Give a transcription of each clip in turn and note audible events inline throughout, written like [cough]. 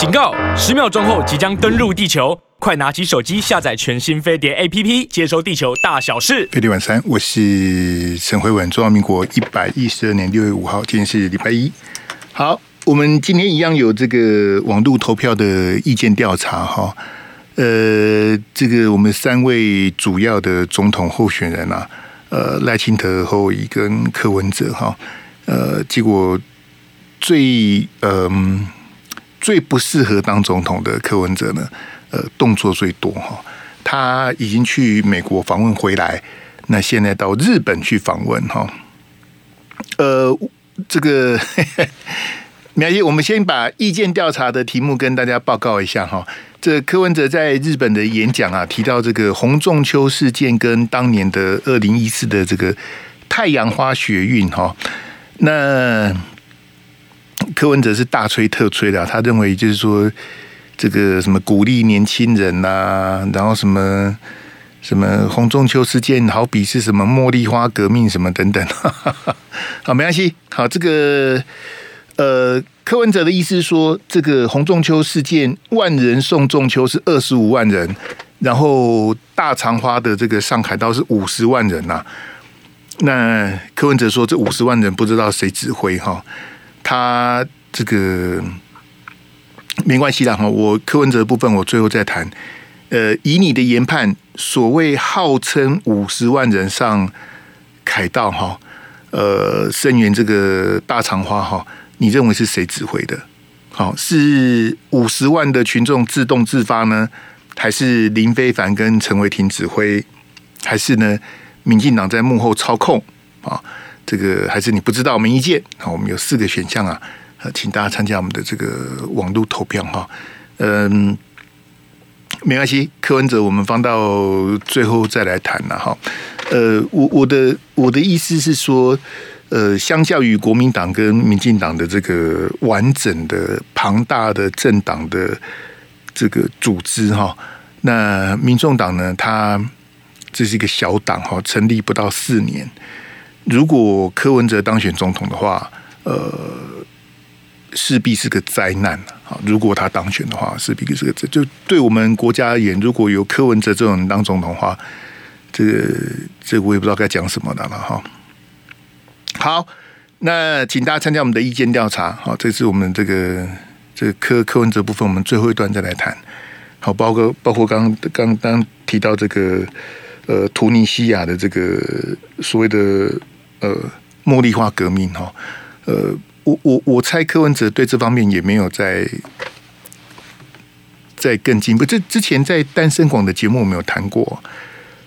警告！十秒钟后即将登陆地球，快拿起手机下载全新飞碟 APP，接收地球大小事。飞碟晚餐，我是陈慧文。中华民国一百一十二年六月五号，今天是礼拜一。好，我们今天一样有这个网络投票的意见调查哈。呃，这个我们三位主要的总统候选人啊，呃，赖清德、侯友跟柯文哲哈，呃，结果最嗯。最不适合当总统的柯文哲呢，呃，动作最多哈。他已经去美国访问回来，那现在到日本去访问哈。呃，这个没关系，我们先把意见调查的题目跟大家报告一下哈。这、柯文哲在日本的演讲啊，提到这个洪仲秋事件跟当年的二零一四的这个太阳花学运哈，那。柯文哲是大吹特吹的，他认为就是说，这个什么鼓励年轻人呐、然后什么什么洪仲秋事件，好比是什么茉莉花革命什么等等，[laughs] 好，没关系。好，这个呃，柯文哲的意思是说，这个洪仲秋事件，万人送仲秋是二十五万人，然后大长花的这个上海道是五十万人呐、那柯文哲说，这五十万人不知道谁指挥哈。他这个没关系啦哈，我柯文哲的部分我最后再谈。呃，以你的研判，所谓号称五十万人上凯道哈，呃，声援这个大长花哈，你认为是谁指挥的？好，是五十万的群众自动自发呢，还是林非凡跟陈伟霆指挥，还是呢，民进党在幕后操控啊？这个还是你不知道，没意见。好，我们有四个选项啊，请大家参加我们的这个网络投票哈。嗯，没关系，柯文哲我们放到最后再来谈了哈。呃，我我的我的意思是说，呃，相较于国民党跟民进党的这个完整的庞大的政党的这个组织哈，那民众党呢，它这是一个小党哈，成立不到四年。如果柯文哲当选总统的话，呃，势必是个灾难啊！如果他当选的话，势必是个灾。就对我们国家而言，如果有柯文哲这种人当总统的话，这个这个我也不知道该讲什么的了哈。好，那请大家参加我们的意见调查。好，这是我们这个这个柯柯文哲部分，我们最后一段再来谈。好，包括包括刚刚刚提到这个呃，突尼西亚的这个所谓的。呃，茉莉花革命哈，呃，我我我猜柯文哲对这方面也没有在在更进一步。这之前在单身广的节目我没有谈过，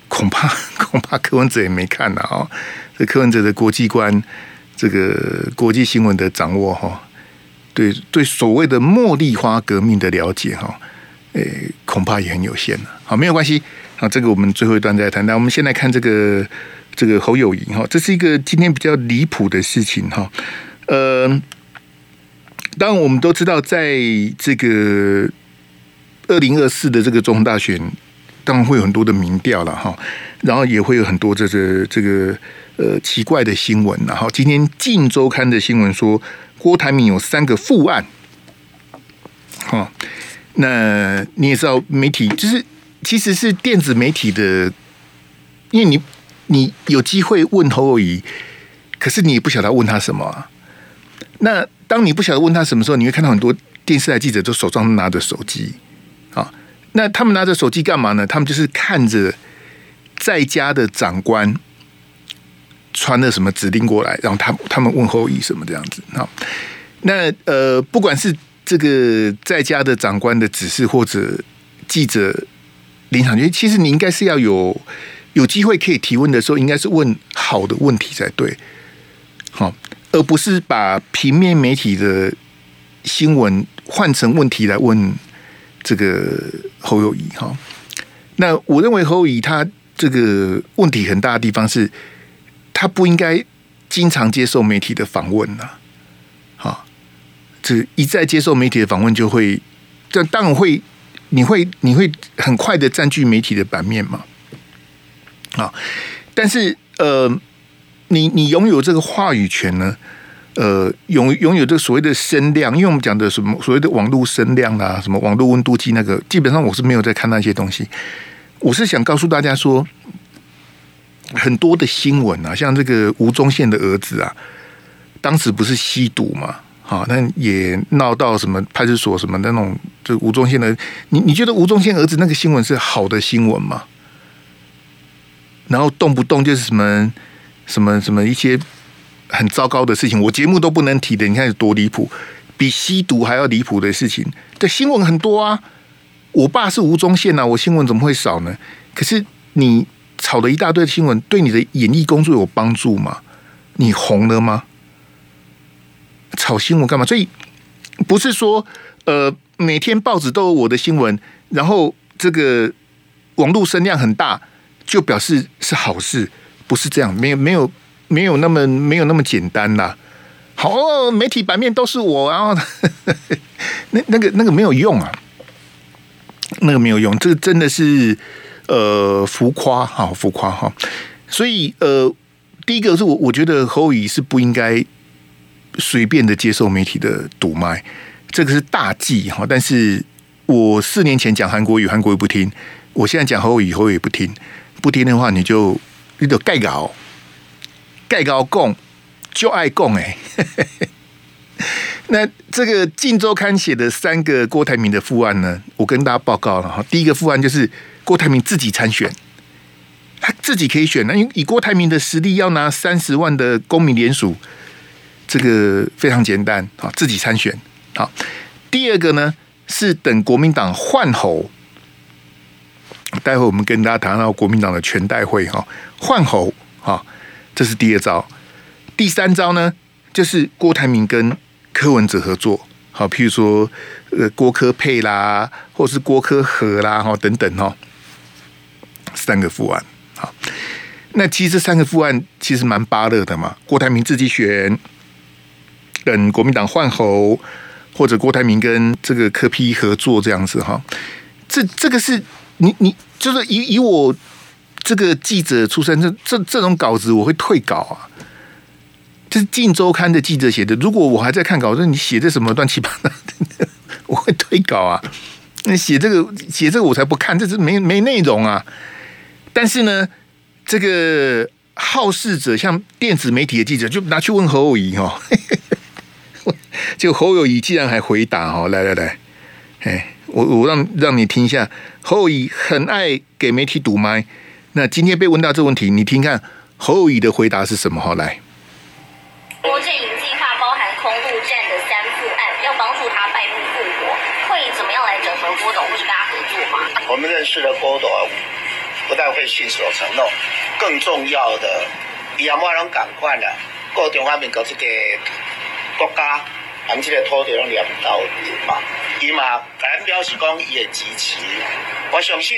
恐怕 [laughs] 恐怕柯文哲也没看呢啊。这柯文哲的国际观，这个国际新闻的掌握哈，对对，所谓的茉莉花革命的了解哈，诶，恐怕也很有限了。好，没有关系，好，这个我们最后一段再谈。那我们先来看这个。这个侯友宜哈，这是一个今天比较离谱的事情哈。呃，当然我们都知道，在这个二零二四的这个总统大选，当然会有很多的民调了哈，然后也会有很多这个这个呃奇怪的新闻。然后今天《镜周刊》的新闻说，郭台铭有三个副案。哈，那你也知道，媒体就是其实是电子媒体的，因为你。你有机会问侯友宜，可是你也不晓得问他什么啊。那当你不晓得问他什么时候，你会看到很多电视台记者都手上拿着手机啊。那他们拿着手机干嘛呢？他们就是看着在家的长官传了什么指令过来，然后他他们问侯友宜什么这样子啊。那呃，不管是这个在家的长官的指示，或者记者临场，其实你应该是要有。有机会可以提问的时候，应该是问好的问题才对，好，而不是把平面媒体的新闻换成问题来问这个侯友谊哈。那我认为侯友谊他这个问题很大的地方是，他不应该经常接受媒体的访问呐，好，这一再接受媒体的访问就会，这当然会，你会你会很快的占据媒体的版面嘛。啊，但是呃，你你拥有这个话语权呢？呃，拥拥有这所谓的声量，因为我们讲的什么所谓的网络声量啊，什么网络温度计那个，基本上我是没有在看那些东西。我是想告诉大家说，很多的新闻啊，像这个吴宗宪的儿子啊，当时不是吸毒嘛？啊，那也闹到什么派出所什么那种，就吴宗宪的，你你觉得吴宗宪儿子那个新闻是好的新闻吗？然后动不动就是什么什么什么一些很糟糕的事情，我节目都不能提的，你看有多离谱，比吸毒还要离谱的事情，这新闻很多啊。我爸是吴宗宪呐，我新闻怎么会少呢？可是你炒了一大堆的新闻，对你的演艺工作有帮助吗？你红了吗？炒新闻干嘛？所以不是说呃每天报纸都有我的新闻，然后这个网络声量很大就表示是好事，不是这样，没有没有没有那么没有那么简单呐。好，媒体版面都是我，然 [laughs] 后那那个那个没有用啊，那个没有用，这个真的是呃浮夸哈，浮夸哈。所以呃，第一个是我我觉得侯宇是不应该。随便的接受媒体的堵麦，这个是大忌哈。但是我四年前讲韩国语，韩国语不听；我现在讲侯友宜，侯友宜不听。不听的话，你就你就盖稿，盖稿供就爱供哎。[laughs] 那这个《晋周刊》写的三个郭台铭的副案呢，我跟大家报告了哈。第一个副案就是郭台铭自己参选，他自己可以选，那因以郭台铭的实力，要拿三十万的公民联署。这个非常简单啊，自己参选。好，第二个呢是等国民党换候，待会我们跟大家谈到国民党的全代会哈，换侯啊，这是第二招。第三招呢就是郭台铭跟柯文哲合作，好，譬如说呃郭柯配啦，或是郭柯合啦，哈等等哈，三个副案。好，那其实这三个副案其实蛮巴乐的嘛，郭台铭自己选。等国民党换侯，或者郭台铭跟这个柯 P 合作这样子哈，这这个是你你就是以以我这个记者出身，这这这种稿子我会退稿啊。这是《镜周刊》的记者写的，如果我还在看稿子，你写的什么乱七八糟的，我会退稿啊。那写这个写这个我才不看，这是没没内容啊。但是呢，这个好事者像电子媒体的记者，就拿去问侯友宜哈。就 [laughs] 侯友谊既然还回答哈，来来来，哎，我我让让你听一下，侯友谊很爱给媒体堵麦。那今天被问到这个问题，你听看侯友谊的回答是什么？好来，郭阵营计划包含空陆战的三副案，要帮助他败部复活，会怎么样来整合郭董，或是跟他合作吗？我们认识的郭董，不但会信守承诺，更重要的，伊阿妈拢赶快了，过中华民国这个国家。俺们这个土地拢两刀嘛，伊嘛，咱表示讲伊会支持。我相信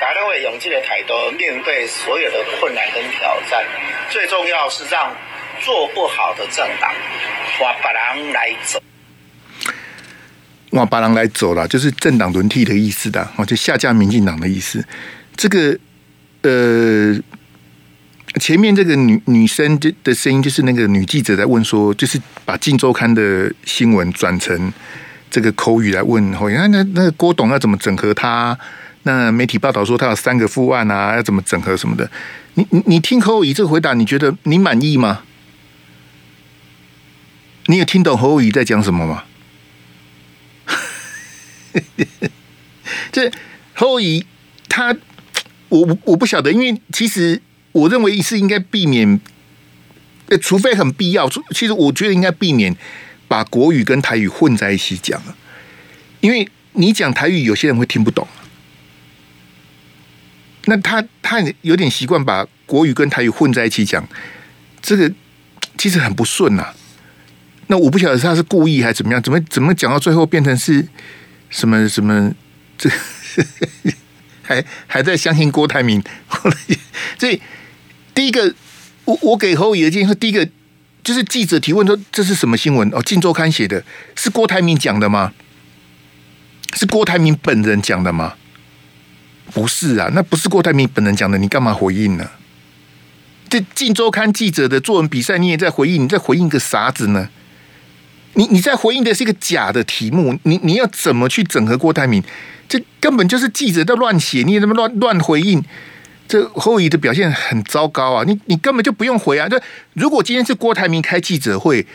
大家会用这个态度面对所有的困难跟挑战。最重要是让做不好的政党换别人来走。换别人来走了，就是政党轮替的意思的，哦，就下架民进党的意思。这个，呃。前面这个女女生的的声音，就是那个女记者在问说，就是把《镜周刊》的新闻转成这个口语来问，吼，那那那郭董要怎么整合他？那媒体报道说他有三个副案啊，要怎么整合什么的？你你你听侯友宜这个回答，你觉得你满意吗？你有听懂侯友宜在讲什么吗？[laughs] 这侯友宜他，我我不晓得，因为其实。我认为是应该避免，除非很必要。其实我觉得应该避免把国语跟台语混在一起讲，因为你讲台语，有些人会听不懂。那他他有点习惯把国语跟台语混在一起讲，这个其实很不顺呐。那我不晓得他是故意还是怎么样，怎么怎么讲到最后变成是什么什么这 [laughs] 还还在相信郭台铭，[laughs] 所以。第一个，我我给侯友宜的建议，第一个就是记者提问说，这是什么新闻？哦，《镜周刊》写的，是郭台铭讲的吗？是郭台铭本人讲的吗？不是啊，那不是郭台铭本人讲的，你干嘛回应呢？这《镜周刊》记者的作文比赛，你也在回应，你在回应个啥子呢？你你在回应的是一个假的题目，你你要怎么去整合郭台铭？这根本就是记者在乱写，你也那么乱乱回应，这侯友的表现很糟糕啊！你你根本就不用回啊！就如果今天是郭台铭开记者会，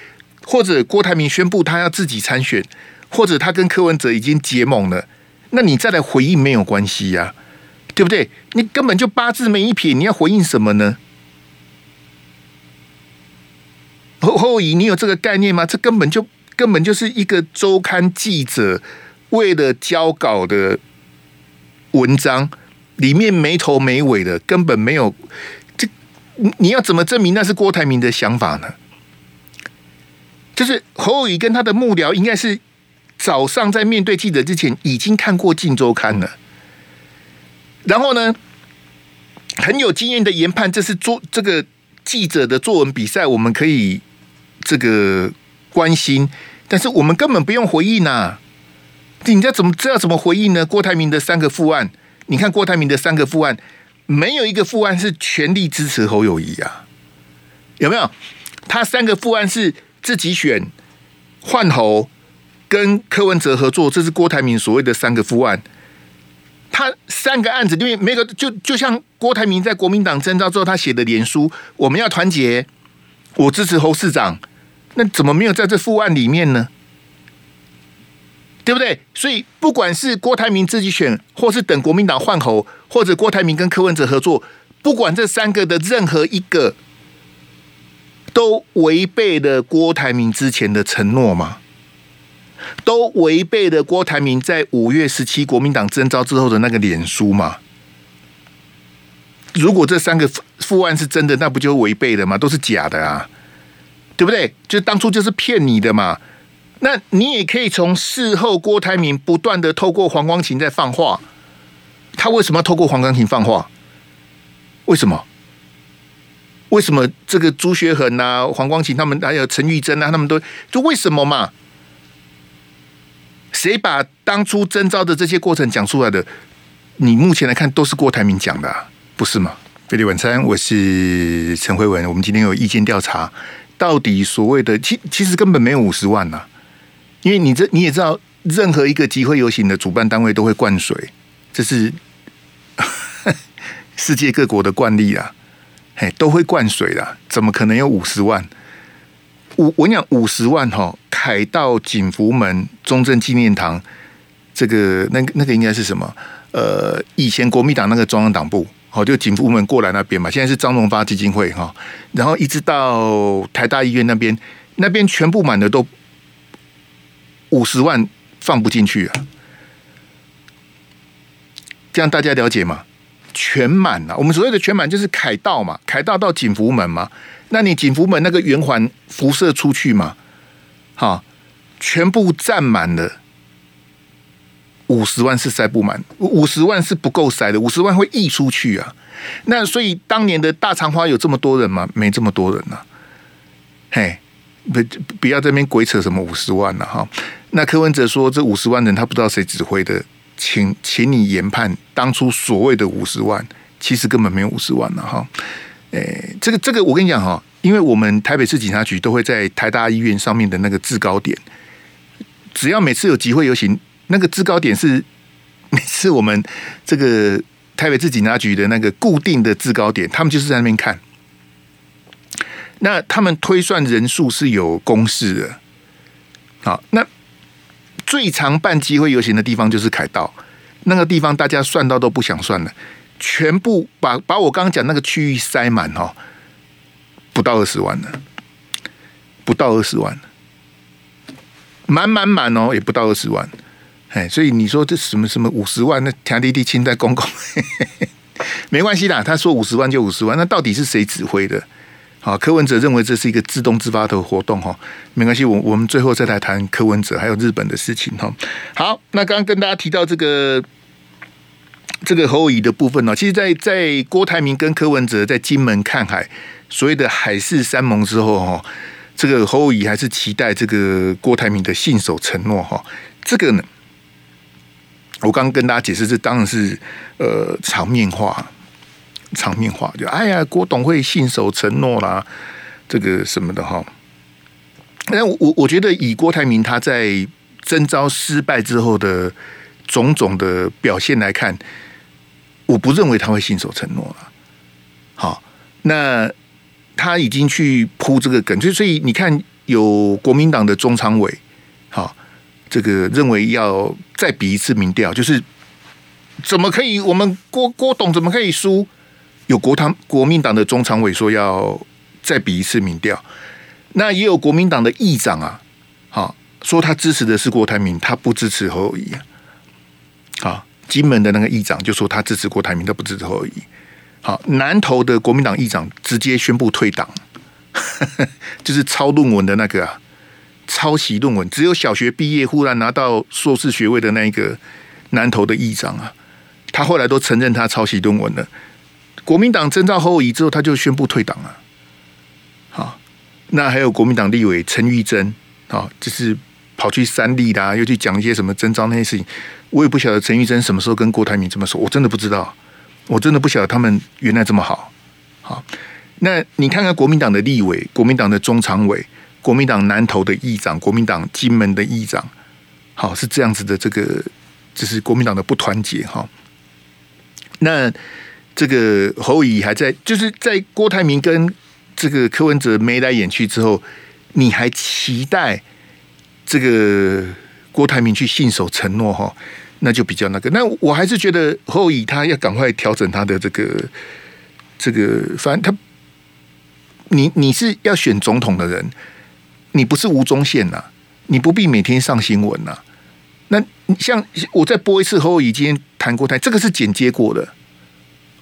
或者郭台铭宣布他要自己参选，或者他跟柯文哲已经结盟了，那你再来回应没有关系呀、对不对？你根本就八字没一撇，你要回应什么呢？侯侯友，你有这个概念吗？这根本就根本就是一个周刊记者为了交稿的文章，里面没头没尾的，根本没有。这你要怎么证明那是郭台铭的想法呢？就是侯友宜跟他的幕僚应该是早上在面对记者之前已经看过《镜周刊》了，然后呢，很有经验的研判，这是作这个记者的作文比赛，我们可以。这个关心，但是我们根本不用回应呐、啊！你这怎么这要怎么回应呢？郭台铭的三个副案，你看郭台铭的三个副案，没有一个副案是全力支持侯友谊啊，有没有？他三个副案是自己选换侯，跟柯文哲合作，这是郭台铭所谓的三个副案。他三个案子里面没个就就像郭台铭在国民党征召之后，他写的脸书，我们要团结，我支持侯市长。那怎么没有在这副案里面呢？对不对？所以不管是郭台铭自己选，或是等国民党换候，或者郭台铭跟柯文哲合作，不管这三个的任何一个，都违背了郭台铭之前的承诺吗？都违背了郭台铭在五月十七国民党征召之后的那个脸书吗？如果这三个副案是真的，那不就违背了吗？都是假的啊！对不对？就当初就是骗你的嘛。那你也可以从事后郭台铭不断的透过黄光芹在放话，他为什么要透过黄光芹放话？为什么？为什么这个朱学恒啊、黄光芹他们还有陈玉珍啊，他们都就为什么嘛？谁把当初征召的这些过程讲出来的？你目前来看都是郭台铭讲的，不是吗？飞碟晚餐，我是陈慧文，我们今天有意见调查。到底所谓的其其实根本没有五十万呐、因为你这你也知道，任何一个集会游行的主办单位都会灌水，这是 [laughs] 世界各国的惯例啊，嘿，都会灌水的，怎么可能有五十万？我我讲五十万哈，凯道景福门中正纪念堂，这个那那个应该是什么？呃，以前国民党那个中央党部。好，就景福门过来那边嘛，现在是张荣发基金会哈，然后一直到台大医院那边，那边全部满的都五十万放不进去啊，这样大家了解吗？全满了，我们所谓的全满就是凯道嘛，凯道到景福门嘛，那你景福门那个圆环辐射出去嘛，好，全部占满了。五十万是塞不满，五十万是不够塞的，五十万会溢出去啊。那所以当年的大长花有这么多人吗？没这么多人呐、啊。嘿，不不要在这边鬼扯什么五十万了、哈。那柯文哲说这五十万人他不知道谁指挥的，请请你研判当初所谓的五十万，其实根本没有五十万了、哈。诶，这个这个我跟你讲哈，因为我们台北市警察局都会在台大医院上面的那个制高点，只要每次有集会游行。那个制高点是 [laughs] 每次我们这个台北市警察局的那个固定的制高点，他们就是在那边看。那他们推算人数是有公式的。好，那最常办集会游行的地方就是凯道，那个地方大家算到都不想算了，全部把把我刚刚讲那个区域塞满哈，不到二十万了，不到二十万，满满满哦，也不到二十万。哎，所以你说这什么什么五十万？那田地地清代公共，[laughs] 没关系啦。他说五十万就五十万，那到底是谁指挥的？好，柯文哲认为这是一个自动自发的活动哈，没关系。我我们最后再来谈柯文哲还有日本的事情哈。好，那刚刚跟大家提到这个这个侯友宜的部分呢，其实在，在郭台铭跟柯文哲在金门看海所谓的海誓山盟之后哈，这个侯友宜还是期待这个郭台铭的信守承诺哈。这个呢？我刚刚跟大家解释，这当然是呃场面话，场面话，就哎呀，郭董会信守承诺啦，这个什么的哈。那我我觉得以郭台铭他在征召失败之后的种种的表现来看，我不认为他会信守承诺了。好，那他已经去铺这个梗，就所以你看，有国民党的中常委，好，这个认为要再比一次民调，就是怎么可以？我们郭郭董怎么可以输？有国党国民党的中常委说要再比一次民调，那也有国民党的议长啊，好说他支持的是郭台铭，他不支持侯友宜啊。好，金门的那个议长就说他支持郭台铭，他不支持侯友宜。好，南投的国民党议长直接宣布退党，[laughs] 就是抄论文的那个啊，抄袭论文，只有小学毕业忽然拿到硕士学位的那一个南投的议长啊，他后来都承认他抄袭论文了。国民党征召侯友宜之后，他就宣布退党了。好，那还有国民党立委陈玉珍，啊，就是跑去三立啦，又去讲一些什么征召那些事情。我也不晓得陈玉珍什么时候跟郭台铭这么说，我真的不知道，我真的不晓得他们原来这么好。好，那你看看国民党的立委、国民党的中常委、国民党南投的议长、国民党金门的议长，好，是这样子的，这个就是国民党的不团结哈。那。这个侯乙还在，就是在郭台铭跟这个柯文哲眉来眼去之后，你还期待这个郭台铭去信守承诺哈？那就比较那个。那我还是觉得侯乙他要赶快调整他的这个这个，反正他你你是要选总统的人，你不是吴宗宪呐，你不必每天上新闻呐。那像我再播一次侯乙今天谈过台，这个是剪接过的。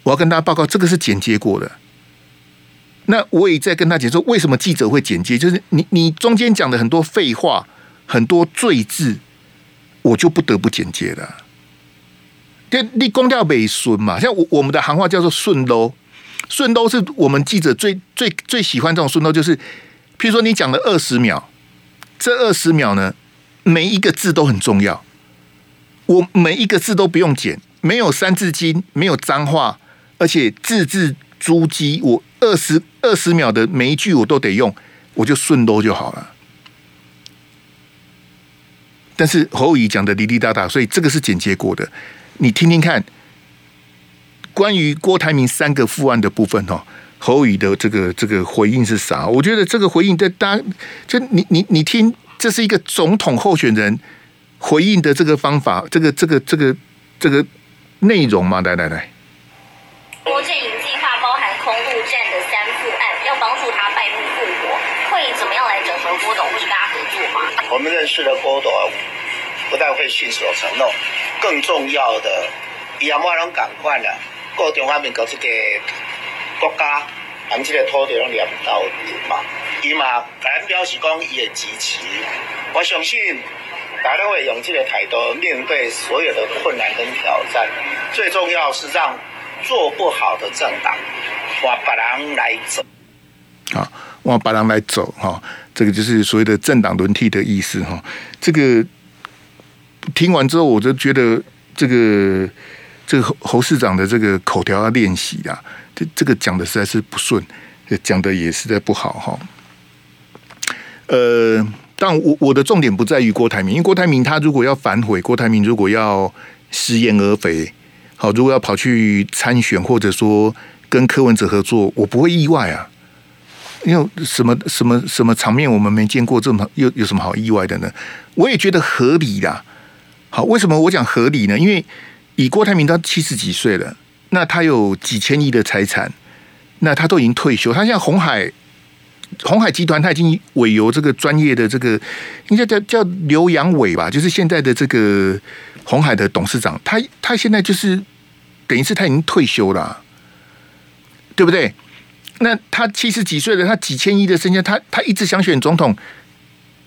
我要跟大家报告，这个是剪接过的。那我也在跟他解说，为什么记者会剪接？就是你你中间讲的很多废话，很多赘字，我就不得不剪接了。就你公调北顺嘛，像我我们的行话叫做顺啰，顺啰是我们记者最最最喜欢这种顺啰，就是譬如说你讲了二十秒，这二十秒呢，每一个字都很重要，我每一个字都不用剪，没有三字经，没有脏话。而且字字珠玑，我二十二十秒的每一句我都得用，我就顺啰就好了。但是侯友宜讲的滴滴答答，所以这个是剪接过的。你听听看，关于郭台铭三个副案的部分哦，侯友宜的这个这个回应是啥？我觉得这个回应，在大家就你你你听，这是一个总统候选人回应的这个方法，这个这个这个这个内容吗？来来来。郭建颖计划包含空陆战的三副案，要帮助他败部复活，会怎么样来整合郭董，或是跟他合作吗？我们认识的郭董，不但会信守承诺，更重要的，伊阿妈拢赶快了，过中华民国这个国家，俺们这个土地拢两刀嘛，伊嘛敢表示讲伊会支持，我相信大家会用这个态度面对所有的困难跟挑战，最重要是让。做不好的政党，往别人来走。好，往别人来走哈，这个就是所谓的政党轮替的意思哈。这个听完之后，我就觉得这个这个侯侯市长的这个口条要练习啊，这这个讲的实在是不顺，讲的也实在不好哈。呃，但我我的重点不在于郭台铭，因为郭台铭他如果要反悔，郭台铭如果要食言而肥。好，如果要跑去参选，或者说跟柯文哲合作，我不会意外啊。因为什么什么什么场面我们没见过，这么有有什么好意外的呢？我也觉得合理啦。好，为什么我讲合理呢？因为以郭台铭他七十几岁了，那他有几千亿的财产，那他都已经退休，他像红海红海集团，他已经委由这个专业的这个应该叫叫刘扬伟吧，就是现在的这个。红海的董事长，他他现在就是等于是他已经退休了，对不对？那他七十几岁了，他几千亿的身家，他他一直想选总统，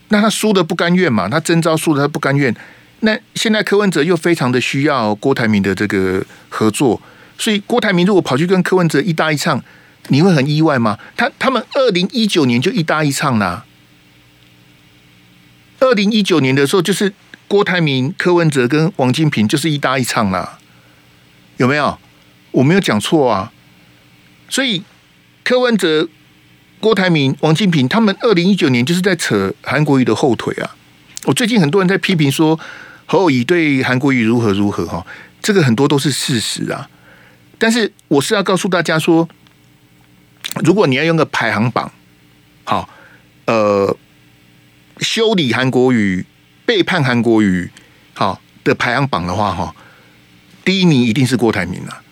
那他输的不甘愿嘛？他征召输的他不甘愿。那现在柯文哲又非常的需要郭台铭的这个合作，所以郭台铭如果跑去跟柯文哲一搭一唱，你会很意外吗？他他们二零一九年就一搭一唱啦，二零一九年的时候就是。郭台铭、柯文哲跟王金平就是一搭一唱啦，有没有？我没有讲错啊。所以柯文哲、郭台铭、王金平他们二零一九年就是在扯韩国瑜的后腿啊！我最近很多人在批评说侯友宜对韩国瑜如何如何哈，这个很多都是事实啊。但是我是要告诉大家说，如果你要用个排行榜，好，呃，修理韩国瑜、背叛韩国瑜，好的排行榜的话，哈，第一名一定是郭台铭了。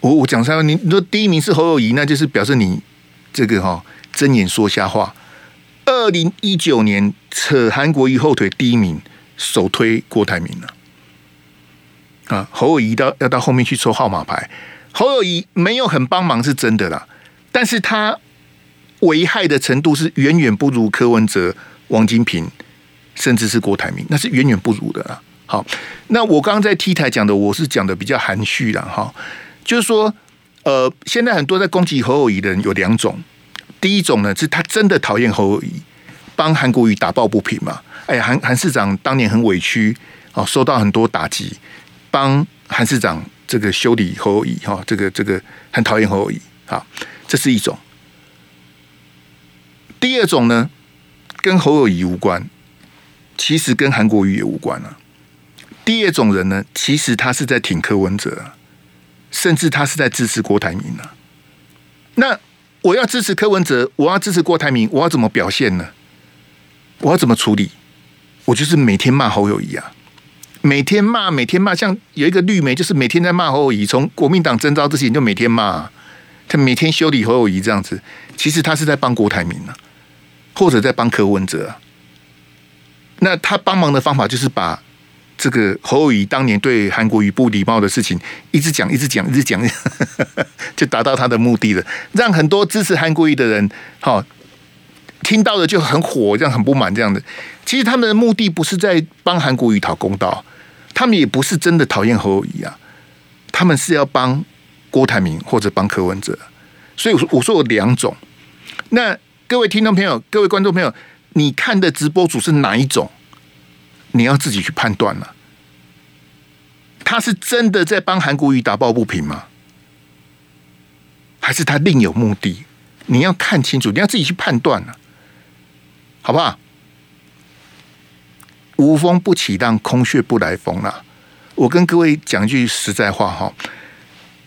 我我讲实话，你说第一名是侯友宜，那就是表示你这个哈睁眼说瞎话。二零一九年扯韩国瑜后腿第一名，首推郭台铭了。啊，侯友宜到要到后面去抽号码牌，侯友宜没有很帮忙是真的啦，但是他危害的程度是远远不如柯文哲、王金平，甚至是郭台铭，那是远远不如的啦。好，那我刚刚在 T 台讲的，我是讲的比较含蓄了哈，就是说，呃，现在很多在攻击侯友谊的人有两种，第一种呢是他真的讨厌侯友谊，帮韩国瑜打抱不平嘛，哎，韩韩市长当年很委屈哦，受到很多打击。帮韩市长这个修理侯友谊哈，这个这个很讨厌侯友谊，好，这是一种。第二种呢，跟侯友谊无关，其实跟韩国瑜也无关啊。第二种人呢，其实他是在挺柯文哲，甚至他是在支持郭台铭啊。那我要支持柯文哲，我要支持郭台铭，我要怎么表现呢？我要怎么处理？我就是每天骂侯友谊啊。每天骂，每天骂，像有一个绿媒，就是每天在骂侯友谊。从国民党征召之前就每天骂，他每天修理侯友谊这样子。其实他是在帮郭台铭啊，或者在帮柯文哲。那他帮忙的方法就是把这个侯友宜当年对韩国瑜不礼貌的事情一直讲，一直讲，一直讲，[laughs] 就达到他的目的了。让很多支持韩国瑜的人，好听到的就很火，这样很不满这样的。其实他们的目的不是在帮韩国瑜讨公道。他们也不是真的讨厌侯友宜啊，他们是要帮郭台铭或者帮柯文哲，所以我说我说有两种。那各位听众朋友、各位观众朋友，你看的直播主是哪一种？你要自己去判断了。他是真的在帮韩国瑜打抱不平吗？还是他另有目的？你要看清楚，你要自己去判断了，好不好？无风不起浪，空穴不来风啦。我跟各位讲句实在话哈，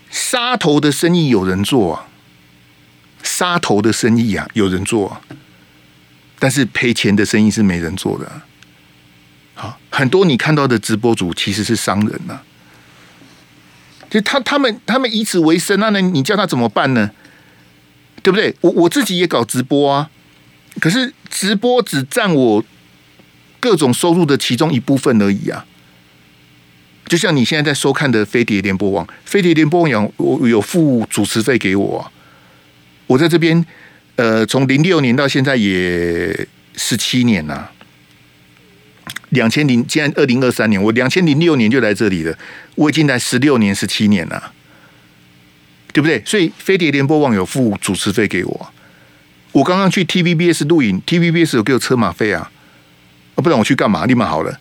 杀头的生意有人做啊，杀头的生意啊有人做啊，但是赔钱的生意是没人做的。很多你看到的直播主其实是商人呐，就他他们他们以此为生，那你叫他怎么办呢？对不对？我我自己也搞直播啊，可是直播只占我。各种收入的其中一部分而已啊，就像你现在在收看的飞碟联播网，飞碟联播网有有付主持费给我啊，我在这边呃，从零六年到现在也十七年了，两千零现在二零二三年，我两千零六年就来这里了，我已经来十六年十七年了，对不对？所以飞碟联播网有付主持费给我，我刚刚去 TVBS 录影，TVBS 有给我车马费啊。不然我去干嘛？立马好了，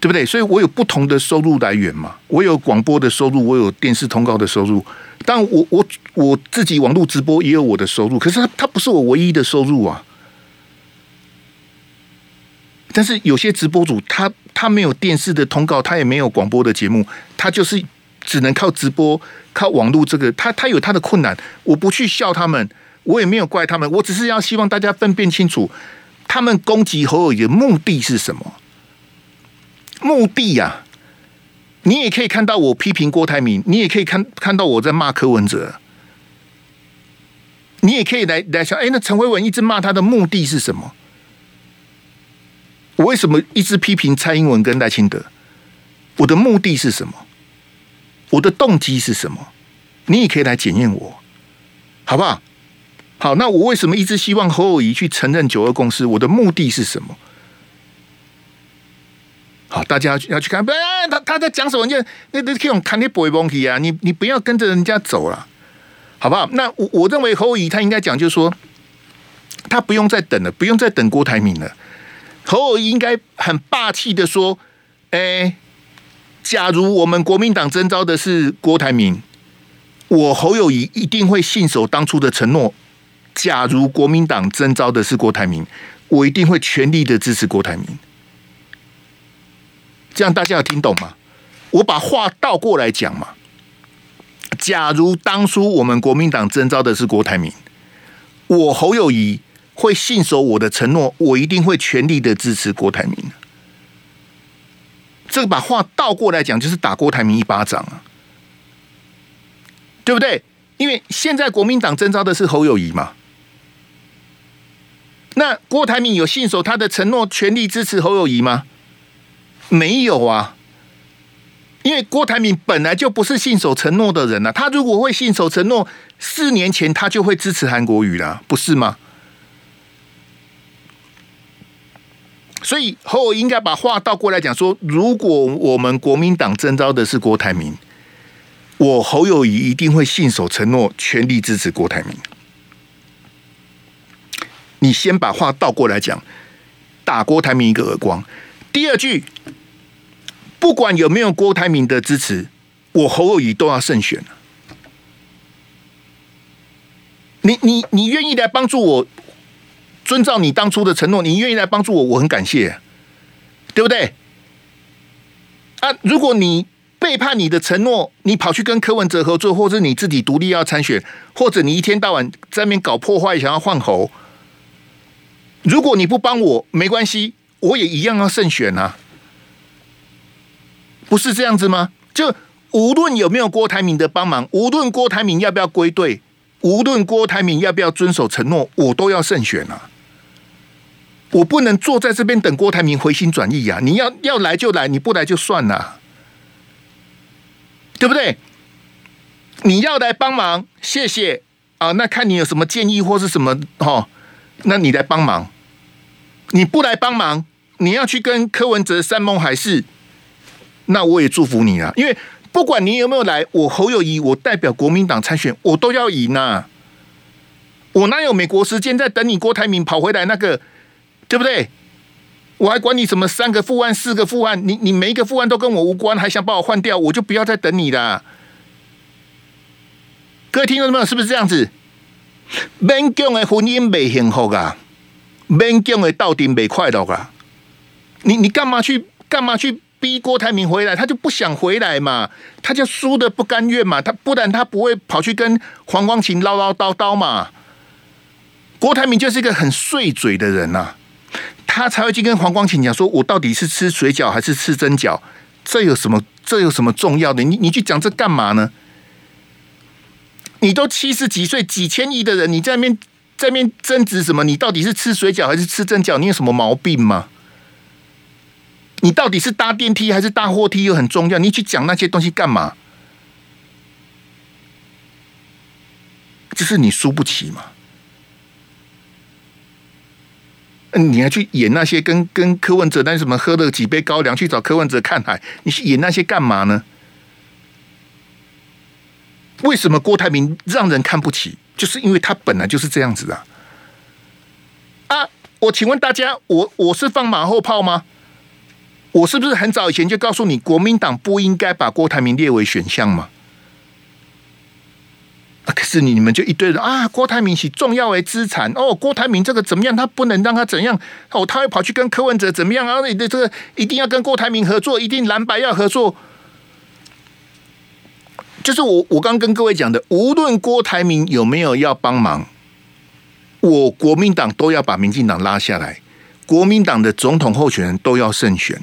对不对？所以我有不同的收入来源嘛。我有广播的收入，我有电视通告的收入。但我我我自己网络直播也有我的收入，可是它它不是我唯一的收入啊。但是有些直播主他他没有电视的通告，他也没有广播的节目，他就是只能靠直播、靠网络这个，他他有他的困难。我不去笑他们，我也没有怪他们，我只是要希望大家分辨清楚。他们攻击侯友宜的目的是什么？目的呀、你也可以看到我批评郭台铭，你也可以看看到我在骂柯文哲，你也可以来来想，哎，那陈维文一直骂他的目的是什么？我为什么一直批评蔡英文跟赖清德？我的目的是什么？我的动机是什么？你也可以来检验我，好不好？好，那我为什么一直希望侯友宜去承认九二共识？我的目的是什么？好，大家要去看，不，他他在讲什么？你那那这种看你不会忘记啊！你你不要跟着人家走了，好不好？那我我认为侯友宜他应该讲，就是说他不用再等了，不用再等郭台铭了。侯友宜应该很霸气的说：“哎，假如我们国民党征召的是郭台铭。”我侯友宜一定会信守当初的承诺。假如国民党征召的是郭台铭，我一定会全力的支持郭台铭。这样大家有听懂吗？我把话倒过来讲嘛。假如当初我们国民党征召的是郭台铭，我侯友宜会信守我的承诺，我一定会全力的支持郭台铭。这个把话倒过来讲，就是打郭台铭一巴掌啊，对不对？因为现在国民党征召的是侯友谊嘛。那郭台铭有信守他的承诺，全力支持侯友谊吗？没有啊，因为郭台铭本来就不是信守承诺的人呐、啊。他如果会信守承诺，四年前他就会支持韩国瑜了，不是吗？所以侯友宜应该把话倒过来讲说：如果我们国民党征召的是郭台铭，我侯友宜一定会信守承诺，全力支持郭台铭。你先把话倒过来讲，打郭台铭一个耳光。第二句，不管有没有郭台铭的支持，我侯友宜都要胜选。你你你愿意来帮助我，遵照你当初的承诺，你愿意来帮助我，我很感谢，对不对？啊，如果你背叛你的承诺，你跑去跟柯文哲合作，或者你自己独立要参选，或者你一天到晚在那边搞破坏，想要换猴。如果你不帮我，没关系，我也一样要胜选啊，不是这样子吗？就无论有没有郭台铭的帮忙，无论郭台铭要不要归队，无论郭台铭要不要遵守承诺，我都要胜选啊！我不能坐在这边等郭台铭回心转意啊！你要要来就来，你不来就算了，对不对？你要来帮忙，谢谢啊！那看你有什么建议或是什么哦，那你来帮忙。你不来帮忙，你要去跟柯文哲山盟海誓，那我也祝福你啊！因为不管你有没有来，我侯友谊，我代表国民党参选，我都要赢啊！我哪有美国时间在等你郭台铭跑回来那个，对不对？我还管你什么三个副案、四个副案，你你每一个副案都跟我无关，还想把我换掉，我就不要再等你了。各位听到没有？是不是这样子？勉强的婚姻没幸福啊！勉强的到底没快乐啊！你你干嘛去干嘛去逼郭台铭回来？他就不想回来嘛，他就输的不甘愿嘛。他不然他不会跑去跟黄光芹唠唠叨叨嘛。郭台铭就是一个很碎嘴的人呐、啊，他才会去跟黄光芹讲说：“我到底是吃水饺还是吃蒸饺？这有什么这有什么重要的？你你去讲这干嘛呢？你都七十几岁，几千亿的人，你在那边。”在面争执什么？你到底是吃水饺还是吃蒸饺？你有什么毛病吗？你到底是搭电梯还是搭货梯又很重要？你去讲那些东西干嘛？就是你输不起嘛。你还去演那些跟跟柯文哲那什么喝了几杯高粱去找柯文哲看海？你去演那些干嘛呢？为什么郭台铭让人看不起？就是因为他本来就是这样子啊，啊！我请问大家，我我是放马后炮吗？我是不是很早以前就告诉你，国民党不应该把郭台铭列为选项吗？可是你你们就一堆人啊，郭台铭是重要为资产哦，郭台铭这个怎么样？他不能让他怎样？哦，他会跑去跟柯文哲怎么样啊？你的这个一定要跟郭台铭合作，一定蓝白要合作。就是我，我刚跟各位讲的，无论郭台铭有没有要帮忙，我国民党都要把民进党拉下来，国民党的总统候选人都要胜选，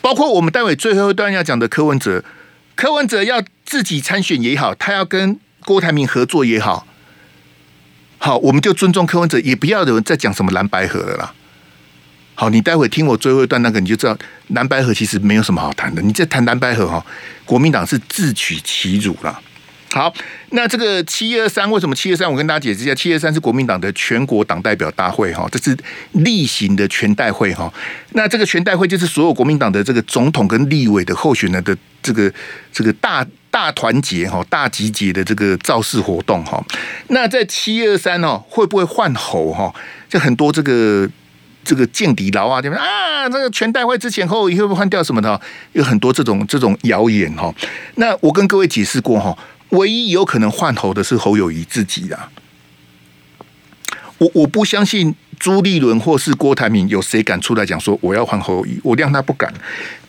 包括我们待会最后一段要讲的柯文哲，柯文哲要自己参选也好，他要跟郭台铭合作也好，好，我们就尊重柯文哲，也不要有人再讲什么蓝白合了啦。好，你待会听我最后一段那个，你就知道蓝白合其实没有什么好谈的。你在谈蓝白合哈，国民党是自取其辱了。好，那这个七二三为什么七二三？我跟大家解释一下，七二三是国民党的全国党代表大会哈，这是例行的全代会哈。那这个全代会就是所有国民党的这个总统跟立委的候选人的这个这个大大团结哈、大集结的这个造势活动哈。那在七二三哦，会不会换侯哈？就很多这个。这个见底牢啊，对吧？啊，这个全代会之前后会不会换掉什么的？有很多这种这种谣言哈。那我跟各位解释过哈，唯一有可能换侯的是侯友谊自己啦。我我不相信朱立伦或是郭台铭有谁敢出来讲说我要换侯友宜，我谅他不敢。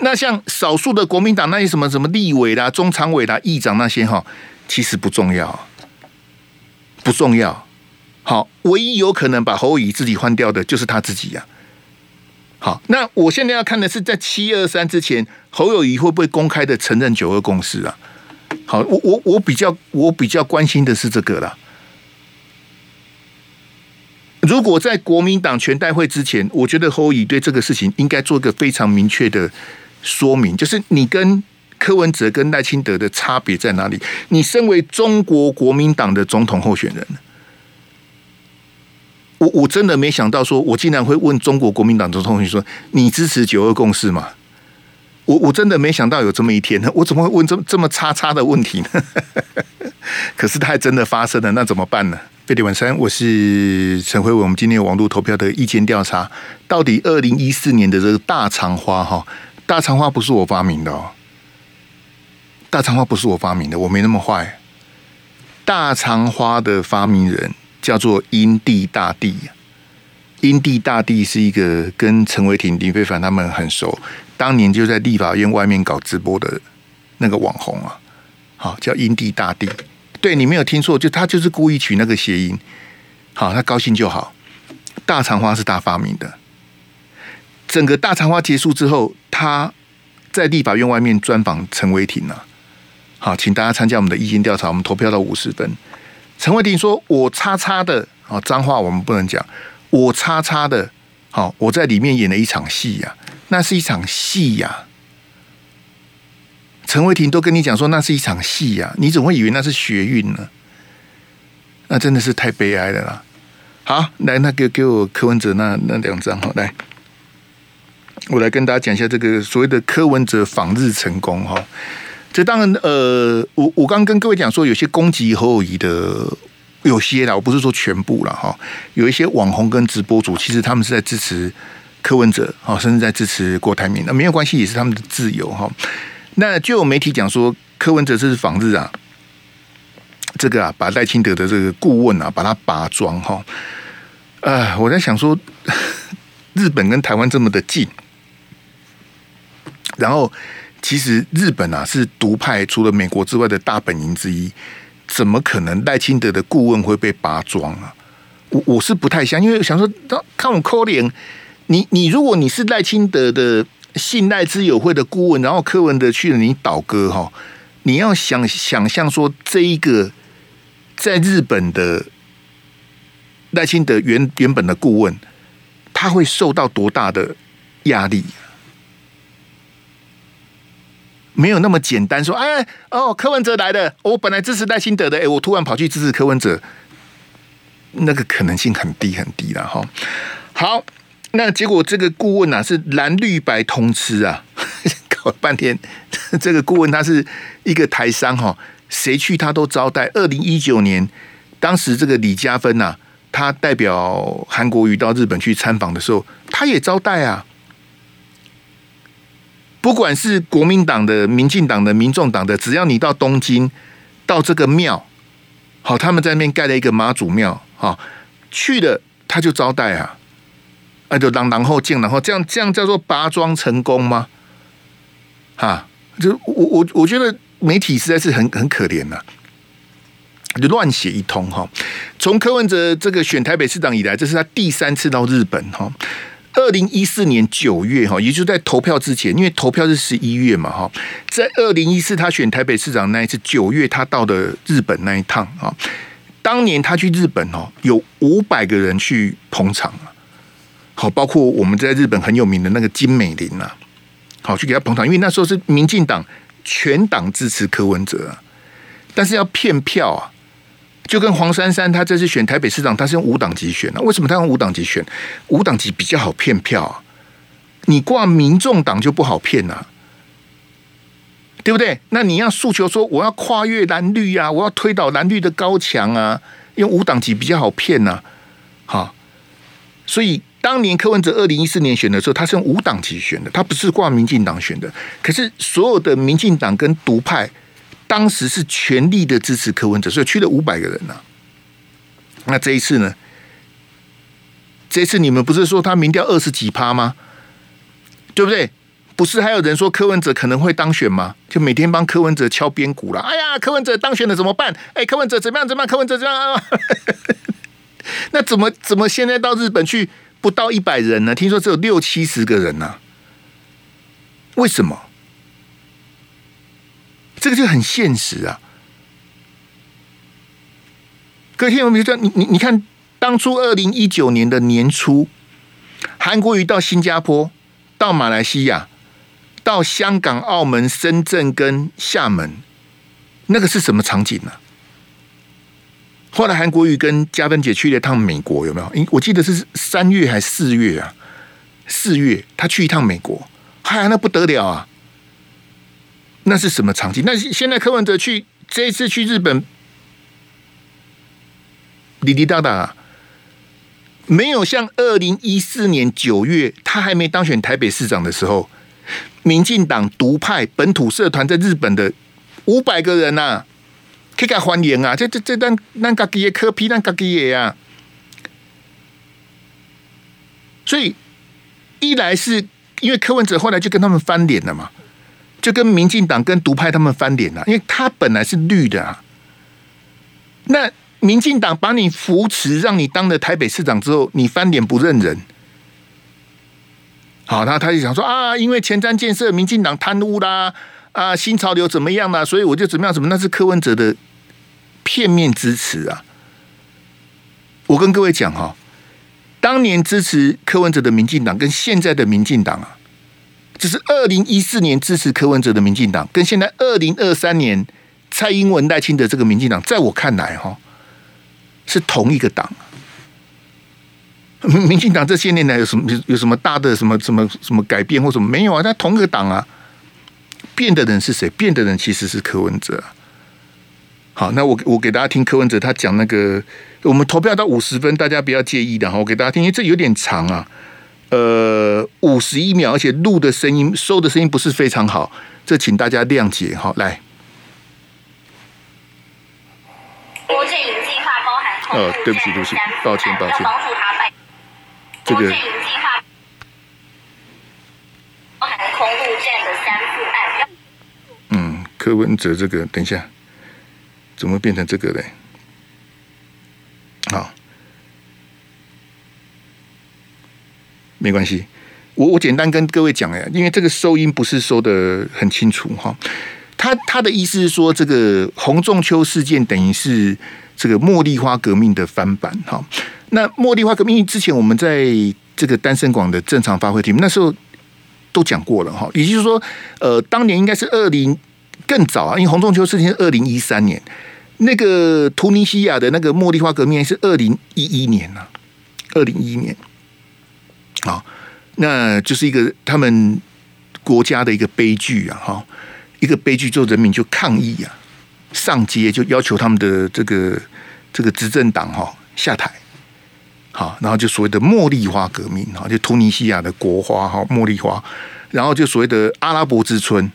那像少数的国民党那些什么什么立委啦、中常委啦、议长那些哈，其实不重要，不重要。好，唯一有可能把侯友宜自己换掉的就是他自己呀、啊。好，那我现在要看的是在七二三之前，侯友宜会不会公开的承认九二共识啊？好，我我我比较我比较关心的是这个啦。如果在国民党全代会之前，我觉得侯友宜对这个事情应该做一个非常明确的说明，就是你跟柯文哲跟赖清德的差别在哪里？你身为中国国民党的总统候选人，我我真的没想到，说我竟然会问中国国民党总统候选人说，你支持九二共识吗？我我真的没想到有这么一天呢，我怎么会问这么这么叉叉的问题呢？[laughs] 可是它还真的发生了，那怎么办呢？飞碟晚餐，我是陈辉文。我们今天有网络投票的意见调查，到底二零一四年的这个大肠花哈，大肠花不是我发明的哦，大肠花不是我发明的，我没那么坏。大肠花的发明人叫做英帝大帝，英帝大帝是一个跟陈伟霆、林非凡他们很熟，当年就在立法院外面搞直播的那个网红啊，好叫英帝大帝。对，你没有听错，就他就是故意取那个谐音，好，他高兴就好。大肠花是他发明的。整个大肠花结束之后，他在立法院外面专访陈为廷啊。好，请大家参加我们的意见调查，我们投票到五十分。陈伟霆说：“我叉叉的，好脏话我们不能讲。我叉叉的，好，我在里面演了一场戏呀，那是一场戏呀。”陈伟霆都跟你讲说那是一场戏呀，你怎么会以为那是学运呢？那真的是太悲哀了啦！好，来，那个给我柯文哲那那两张哈，来，我来跟大家讲一下这个所谓的柯文哲访日成功哈。这当然呃，我我刚跟各位讲说，有些攻击侯友谊的有些啦，我不是说全部了哈。有一些网红跟直播主，其实他们是在支持柯文哲，哈，甚至在支持郭台铭，那没有关系，也是他们的自由哈。那就有媒体讲说，柯文哲这是访日啊，这个啊，把赖清德的这个顾问啊，把他拔庄哈。啊，我在想说，[laughs] 日本跟台湾这么的近，然后其实日本啊是独派，除了美国之外的大本营之一，怎么可能赖清德的顾问会被拔庄啊？我我是不太相信，因为想说，看我可怜你，你如果你是赖清德的。信赖之友会的顾问，然后柯文哲去了你倒戈哈，你要想想象说，这一个在日本的赖清德原原本的顾问，他会受到多大的压力？没有那么简单说，哎哦，柯文哲来的，我本来支持赖清德的，哎，我突然跑去支持柯文哲，那个可能性很低很低了哈。好。那结果这个顾问啊是蓝绿白通吃啊，[laughs] 搞了半天，[laughs] 这个顾问他是一个台商哈，谁去他都招待。二零一九年，当时这个李嘉芬呐，他代表韩国瑜到日本去参访的时候，他也招待啊。不管是国民党的、民进党的、民众党的，只要你到东京到这个庙，好，他们在那边盖了一个妈祖庙，哈，去了他就招待啊。那就让然后进，然后这样这样叫做拔庄成功吗？哈，就我我我觉得媒体实在是很很可怜呐、就乱写一通哈。从柯文哲这个选台北市长以来，这是他第三次到日本哈。二零一四年九月哈，也就在投票之前，因为投票是十一月嘛哈，在二零一四他选台北市长那一次九月，他到的日本那一趟啊，当年他去日本哦，有五百个人去捧场啊。好，包括我们在日本很有名的那个金美玲啊，好去给他捧场，因为那时候是民进党全党支持柯文哲啊，但是要骗票啊，就跟黄珊珊她这次选台北市长，她是用无党籍选啊，为什么她用无党籍选？无党籍比较好骗票啊，你挂民众党就不好骗啊，对不对？那你要诉求说我要跨越蓝绿啊，我要推倒蓝绿的高墙啊，用五党籍比较好骗呐，好，所以。当年柯文哲二零一四年选的时候，他是用无党籍选的，他不是挂民进党选的。可是所有的民进党跟独派当时是全力的支持柯文哲，所以去了五百个人呐、那这一次呢？这一次你们不是说他民调二十几趴吗？对不对？不是还有人说柯文哲可能会当选吗？就每天帮柯文哲敲边鼓了。哎呀，柯文哲当选了怎么办？哎，柯文哲怎么样？怎么样？柯文哲怎么样？[laughs] 那怎么怎么现在到日本去不到一百人呢？听说只有六七十个人呢、为什么？这个就很现实啊！各位听众，比如说你你你看，当初二零一九年的年初，韩国瑜到新加坡、到马来西亚。到香港、澳门、深圳跟厦门，那个是什么场景呢、后来韩国瑜跟嘉芬姐去了一趟美国，有没有？我记得是三月还是四月啊？四月他去一趟美国，嗨、哎，那不得了啊！那是什么场景？那现在柯文哲去这一次去日本，滴滴答答，没有像二零一四年九月他还没当选台北市长的时候。民进党独派本土社团在日本的五百个人呐、啊，可以给他欢迎啊！这这这单那个给柯 P 那个给啊！所以一来是因为柯文哲后来就跟他们翻脸了嘛，就跟民进党跟独派他们翻脸了，因为他本来是绿的啊。那民进党把你扶持，让你当了台北市长之后，你翻脸不认人。好，那他就想说啊，因为前瞻建设，民进党贪污啦，啊，新潮流怎么样啦，所以我就怎么样，怎么那是柯文哲的片面支持啊。我跟各位讲哈，当年支持柯文哲的民进党跟现在的民进党啊，就是二零一四年支持柯文哲的民进党，跟现在二零二三年蔡英文赖清德这个民进党，在我看来哈，是同一个党。民进党这些年来有什么有什么大的什么什么什么改变或什么没有啊？他同一个党啊，变的人是谁？变的人其实是柯文哲。好，那我我给大家听柯文哲他讲那个，我们投票到五十分，大家不要介意的哈。我给大家听，因为这有点长啊，呃，五十一秒，而且录的声音收的声音不是非常好，这请大家谅解哈。来，国建营计划包含呃，对不起，对不起，抱歉，抱歉。这个空路站的三副案，嗯，柯文哲这个，等一下，怎么变成这个嘞？好，没关系，我我简单跟各位讲呀，因为这个收音不是收得很清楚哈。他他的意思是说，这个洪仲秋事件等于是这个茉莉花革命的翻版哈。那茉莉花革命之前，我们在这个单身广的正常发挥题目那时候都讲过了哈，也就是说，呃，当年应该是二零更早啊，因为洪仲丘事件是二零一三年，那个突尼西亚的那个茉莉花革命是二零一一年呐，二零一一年，啊，那就是一个他们国家的一个悲剧啊，哈，一个悲剧就，人民就抗议啊，上街就要求他们的这个这个执政党哈下台。好，然后就所谓的茉莉花革命，哈，就突尼西亚的国花哈，茉莉花，然后就所谓的阿拉伯之春，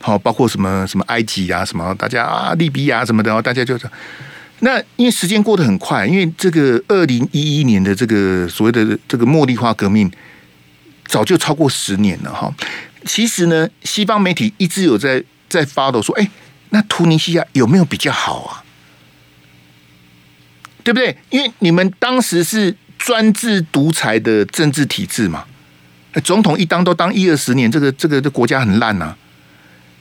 好，包括什么什么埃及啊，什么大家啊，利比亚什么的，大家就这。那因为时间过得很快，因为这个二零一一年的这个所谓的这个茉莉花革命，早就超过十年了哈。其实呢，西方媒体一直有在在发的说，哎，那突尼西亚有没有比较好啊？对不对？因为你们当时是专制独裁的政治体制嘛，总统一当都当一二十年，这个这个这国家很烂呐、啊，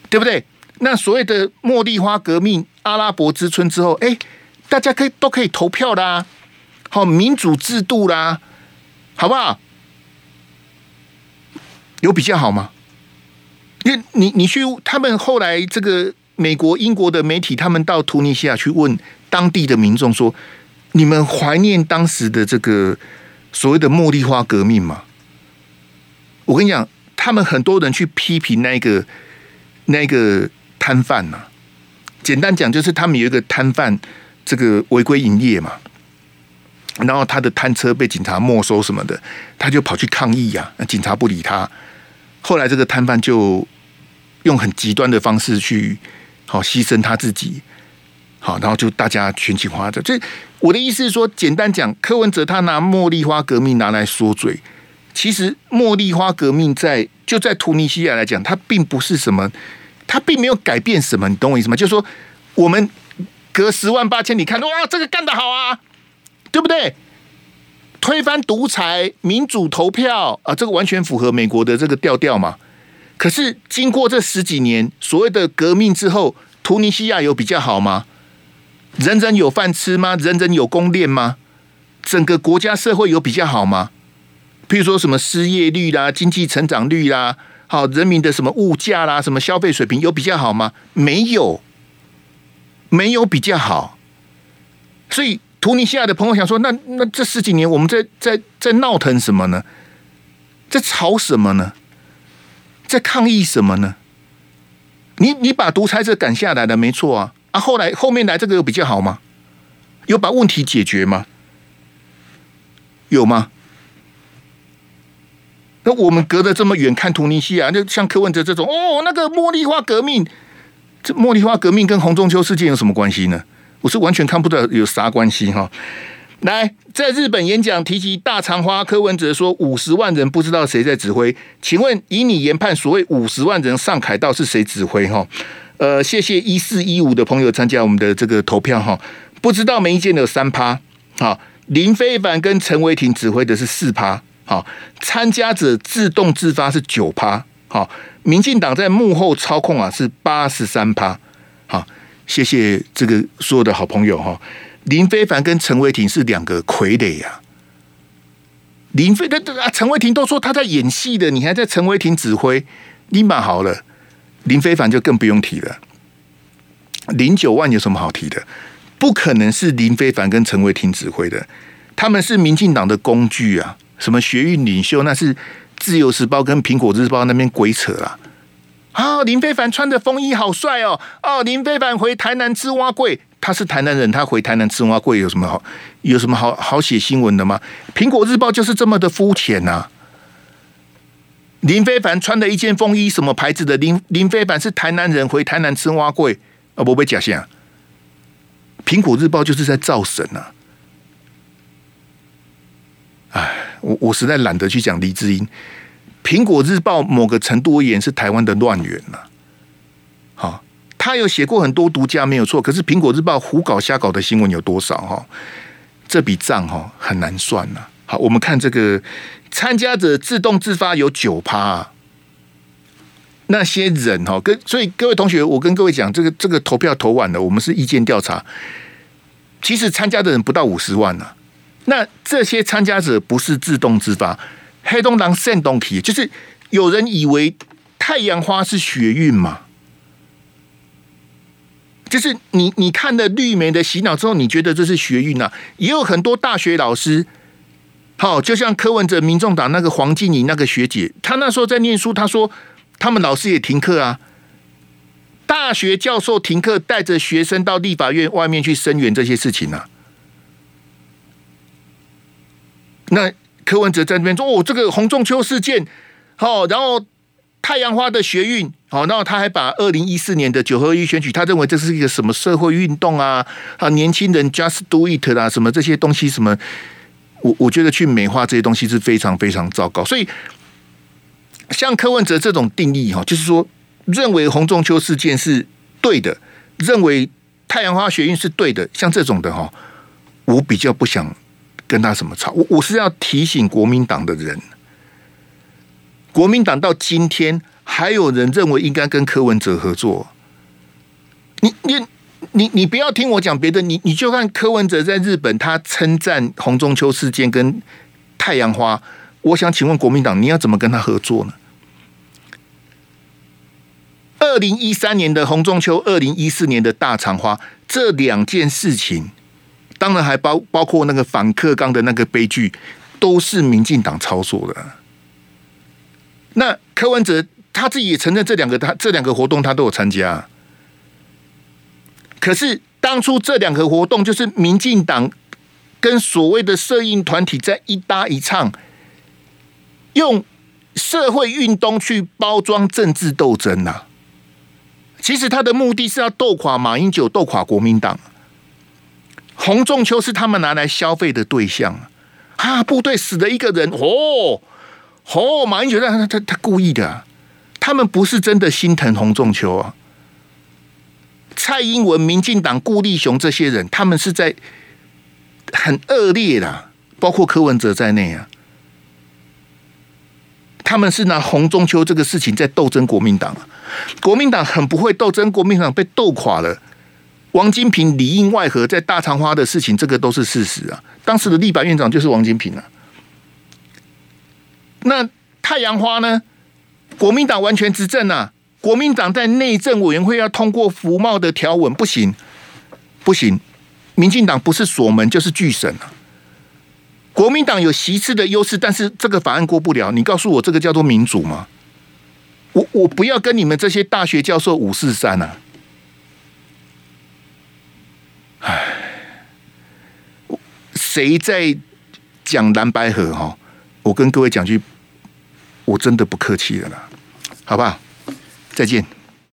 对不对？那所谓的茉莉花革命、阿拉伯之春之后，哎，大家可以都可以投票啦，好民主制度啦，好不好？有比较好吗？因为你你去他们后来这个美国、英国的媒体，他们到突尼西亚去问当地的民众说。你们怀念当时的这个所谓的茉莉花革命吗？我跟你讲，他们很多人去批评那个那个摊贩呐。简单讲，就是他们有一个摊贩，这个违规营业嘛，然后他的摊车被警察没收什么的，他就跑去抗议呀，那警察不理他。后来这个摊贩就用很极端的方式去好牺牲他自己，好，然后就大家群情哗作。这我的意思是说，简单讲，柯文哲他拿茉莉花革命拿来说嘴，其实茉莉花革命在就在突尼西亚来讲，它并不是什么，它并没有改变什么，你懂我意思吗？就是说，我们隔十万八千里看，哇，这个干得好啊，对不对？推翻独裁，民主投票啊，这个完全符合美国的这个调调嘛。可是经过这十几年所谓的革命之后，突尼西亚有比较好吗？人人有饭吃吗？人人有工练吗？整个国家社会有比较好吗？譬如说什么失业率啦、经济成长率啦，好，人民的什么物价啦、什么消费水平有比较好吗？没有，没有比较好。所以突尼西亚的朋友想说，那那这十几年我们在在在闹腾什么呢？在吵什么呢？在抗议什么呢？你你把独裁者赶下来了，没错啊啊！后来后面来这个有比较好吗？有把问题解决吗？有吗？那我们隔得这么远看突尼西亚，就像柯文哲这种哦，那个茉莉花革命，这茉莉花革命跟洪中秋事件有什么关系呢？我是完全看不到有啥关系哈。来，在日本演讲提及大肠花，柯文哲说五十万人不知道谁在指挥，请问以你研判，所谓五十万人上凯道是谁指挥？哈，呃，谢谢一四一五的朋友参加我们的这个投票哈，不知道没意见的有三趴，好，林非凡跟陈伟霆指挥的是四趴，好，参加者自动自发是九趴，好，民进党在幕后操控啊是八十三趴，好，谢谢这个所有的好朋友哈。林非凡跟陈伟霆是两个傀儡呀。林飞的啊，陈伟霆都说他在演戏的，你还在陈伟霆指挥，你蛮好了。林非凡就更不用提了。零九万有什么好提的？不可能是林非凡跟陈伟霆指挥的，他们是民进党的工具啊。什么学运领袖，那是自由时报跟苹果日报那边鬼扯啊。啊，林非凡穿着风衣好帅哦。哦，林非凡回台南吃蛙贵。他是台南人，他回台南吃蛙贵有什么好？有什么好好写新闻的吗？苹果日报就是这么的肤浅呐！林非凡穿的一件风衣，什么牌子的？林林非凡是台南人，回台南吃蛙贵啊，不被假象。苹果日报就是在造神呐！哎，我我实在懒得去讲黎智英。苹果日报某个程度而言是台湾的乱源呐。好。他有写过很多独家没有错，可是苹果日报胡搞瞎搞的新闻有多少哈？这笔账哈很难算呐。好，我们看这个参加者自动自发有九趴，那些人哈跟所以各位同学，我跟各位讲，这个这个投票投晚了，我们是意见调查，其实参加的人不到五十万呐。那这些参加者不是自动自发，黑洞狼煽动体，就是有人以为太阳花是学运嘛。就是你，你看了绿媒的洗脑之后，你觉得这是学运啊？也有很多大学老师，好，就像柯文哲、民众党那个黄静怡那个学姐，她那时候在念书，她说他们老师也停课啊。大学教授停课，带着学生到立法院外面去声援这些事情啊。那柯文哲在那边说：“哦，这个洪仲秋事件，好，然后。”太阳花的学运，好，然后他还把二零一四年的九合一选举，他认为这是一个什么社会运动啊？啊，年轻人 just do it 啦，什么这些东西，什么，我我觉得去美化这些东西是非常非常糟糕。所以，像柯文哲这种定义哈，就是说认为洪仲秋事件是对的，认为太阳花学运是对的，像这种的哈，我比较不想跟他什么吵。我我是要提醒国民党的人。国民党到今天还有人认为应该跟柯文哲合作，你你你你不要听我讲别的，你你就看柯文哲在日本，他称赞洪中秋事件跟太阳花，我想请问国民党，你要怎么跟他合作呢？二零一三年的洪中秋，二零一四年的大肠花，这两件事情，当然还包包括那个反克刚的那个悲剧，都是民进党操作的。那柯文哲他自己也承认，这两个他这两个活动他都有参加。可是当初这两个活动就是民进党跟所谓的摄影团体在一搭一唱，用社会运动去包装政治斗争呐。其实他的目的是要斗垮马英九，斗垮国民党。洪仲秋是他们拿来消费的对象啊！部队死了一个人，哦哦，马英九他他他故意的啊，他们不是真的心疼洪仲秋啊。蔡英文、民进党、顾立雄这些人，他们是在很恶劣的，包括柯文哲在内啊。他们是拿洪仲秋这个事情在斗争国民党啊，国民党很不会斗争，国民党被斗垮了。王金平里应外合，在大肠花的事情，这个都是事实啊。当时的立法院长就是王金平啊。那太阳花呢？国民党完全执政啊。国民党在内政委员会要通过服贸的条文，不行，不行。民进党不是锁门就是拒审啊。国民党有席次的优势，但是这个法案过不了。你告诉我，这个叫做民主吗？我我不要跟你们这些大学教授五四三啊。唉，谁在讲蓝白河哈？我跟各位讲句，我真的不客气了啦，好不好？再见。